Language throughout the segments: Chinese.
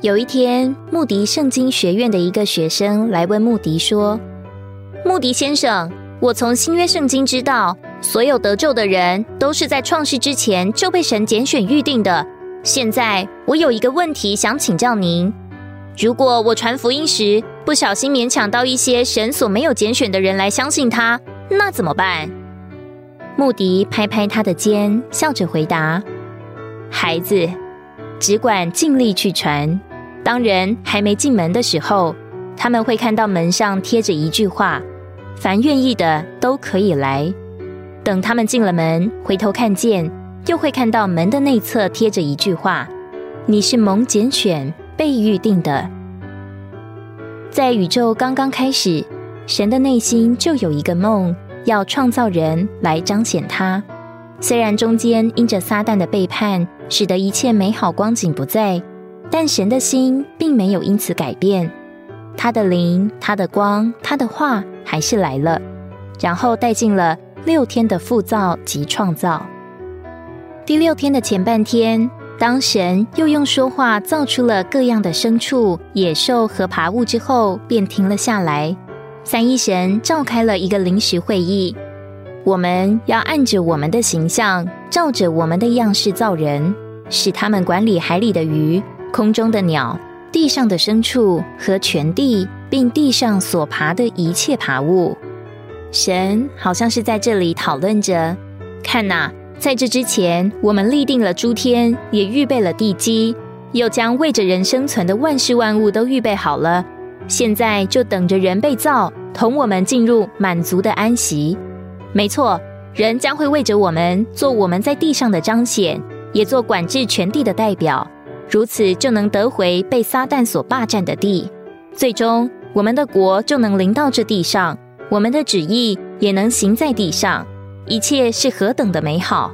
有一天，穆迪圣经学院的一个学生来问穆迪说：“穆迪先生，我从新约圣经知道，所有得救的人都是在创世之前就被神拣选预定的。现在我有一个问题想请教您：如果我传福音时不小心勉强到一些神所没有拣选的人来相信他，那怎么办？”穆迪拍拍他的肩，笑着回答：“孩子，只管尽力去传。”当人还没进门的时候，他们会看到门上贴着一句话：“凡愿意的都可以来。”等他们进了门，回头看见，又会看到门的内侧贴着一句话：“你是蒙拣选、被预定的。”在宇宙刚刚开始，神的内心就有一个梦，要创造人来彰显他。虽然中间因着撒旦的背叛，使得一切美好光景不在。但神的心并没有因此改变，他的灵、他的光、他的话还是来了，然后带进了六天的复造及创造。第六天的前半天，当神又用说话造出了各样的牲畜、野兽和爬物之后，便停了下来。三一神召开了一个临时会议，我们要按着我们的形象，照着我们的样式造人，使他们管理海里的鱼。空中的鸟、地上的牲畜和全地，并地上所爬的一切爬物，神好像是在这里讨论着：看呐，在这之前，我们立定了诸天，也预备了地基，又将为着人生存的万事万物都预备好了。现在就等着人被造，同我们进入满足的安息。没错，人将会为着我们做我们在地上的彰显，也做管制全地的代表。如此就能得回被撒旦所霸占的地，最终我们的国就能临到这地上，我们的旨意也能行在地上，一切是何等的美好！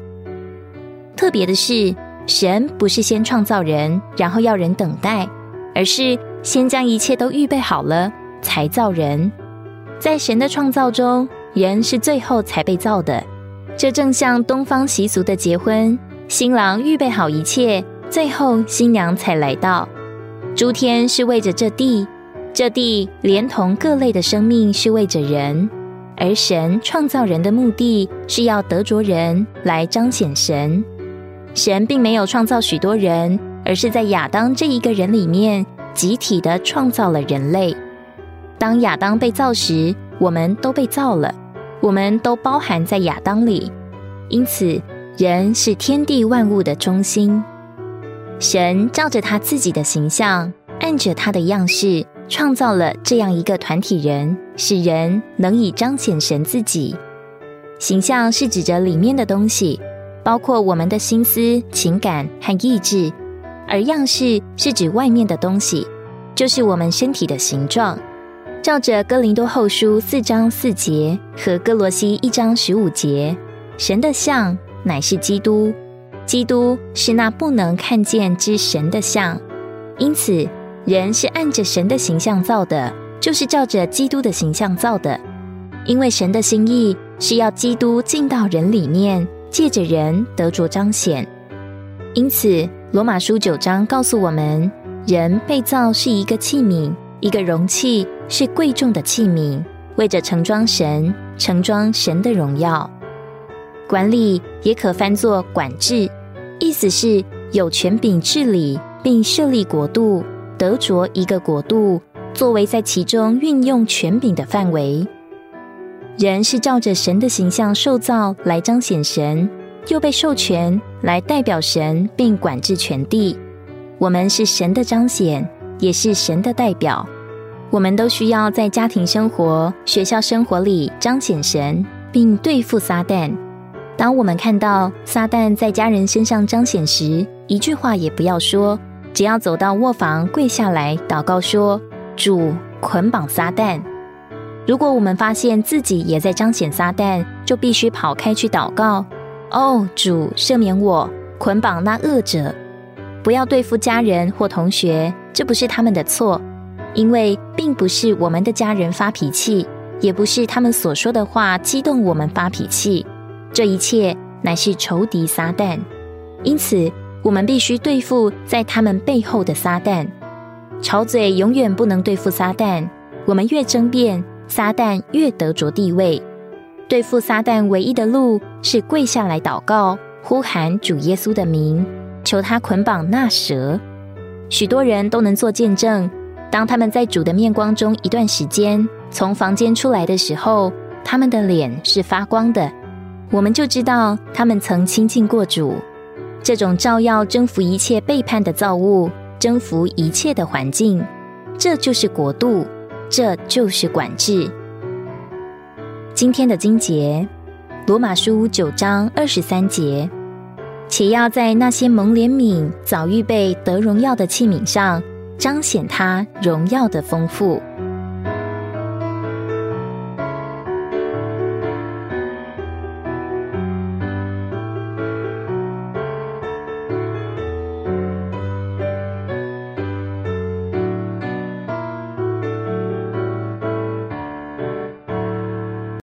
特别的是，神不是先创造人，然后要人等待，而是先将一切都预备好了才造人。在神的创造中，人是最后才被造的。这正像东方习俗的结婚，新郎预备好一切。最后，新娘才来到。诸天是为着这地，这地连同各类的生命是为着人，而神创造人的目的是要得着人来彰显神。神并没有创造许多人，而是在亚当这一个人里面集体的创造了人类。当亚当被造时，我们都被造了，我们都包含在亚当里。因此，人是天地万物的中心。神照着他自己的形象，按着他的样式，创造了这样一个团体人，使人能以彰显神自己。形象是指着里面的东西，包括我们的心思、情感和意志；而样式是指外面的东西，就是我们身体的形状。照着哥林多后书四章四节和哥罗西一章十五节，神的像乃是基督。基督是那不能看见之神的像，因此人是按着神的形象造的，就是照着基督的形象造的。因为神的心意是要基督进到人里面，借着人得着彰显。因此，罗马书九章告诉我们，人被造是一个器皿，一个容器，是贵重的器皿，为着盛装神，盛装神的荣耀。管理也可翻作管制，意思是有权柄治理并设立国度，得着一个国度作为在其中运用权柄的范围。人是照着神的形象受造来彰显神，又被授权来代表神并管制全地。我们是神的彰显，也是神的代表。我们都需要在家庭生活、学校生活里彰显神，并对付撒旦。当我们看到撒旦在家人身上彰显时，一句话也不要说，只要走到卧房跪下来祷告说：“主捆绑撒旦。”如果我们发现自己也在彰显撒旦，就必须跑开去祷告：“哦，主赦免我，捆绑那恶者。”不要对付家人或同学，这不是他们的错，因为并不是我们的家人发脾气，也不是他们所说的话激动我们发脾气。这一切乃是仇敌撒旦，因此我们必须对付在他们背后的撒旦，吵嘴永远不能对付撒旦。我们越争辩，撒旦越得着地位。对付撒旦唯一的路是跪下来祷告，呼喊主耶稣的名，求他捆绑那蛇。许多人都能做见证，当他们在主的面光中一段时间，从房间出来的时候，他们的脸是发光的。我们就知道他们曾亲近过主。这种照耀征服一切背叛的造物，征服一切的环境，这就是国度，这就是管制。今天的经节，罗马书九章二十三节，且要在那些蒙怜悯、早预备得荣耀的器皿上，彰显他荣耀的丰富。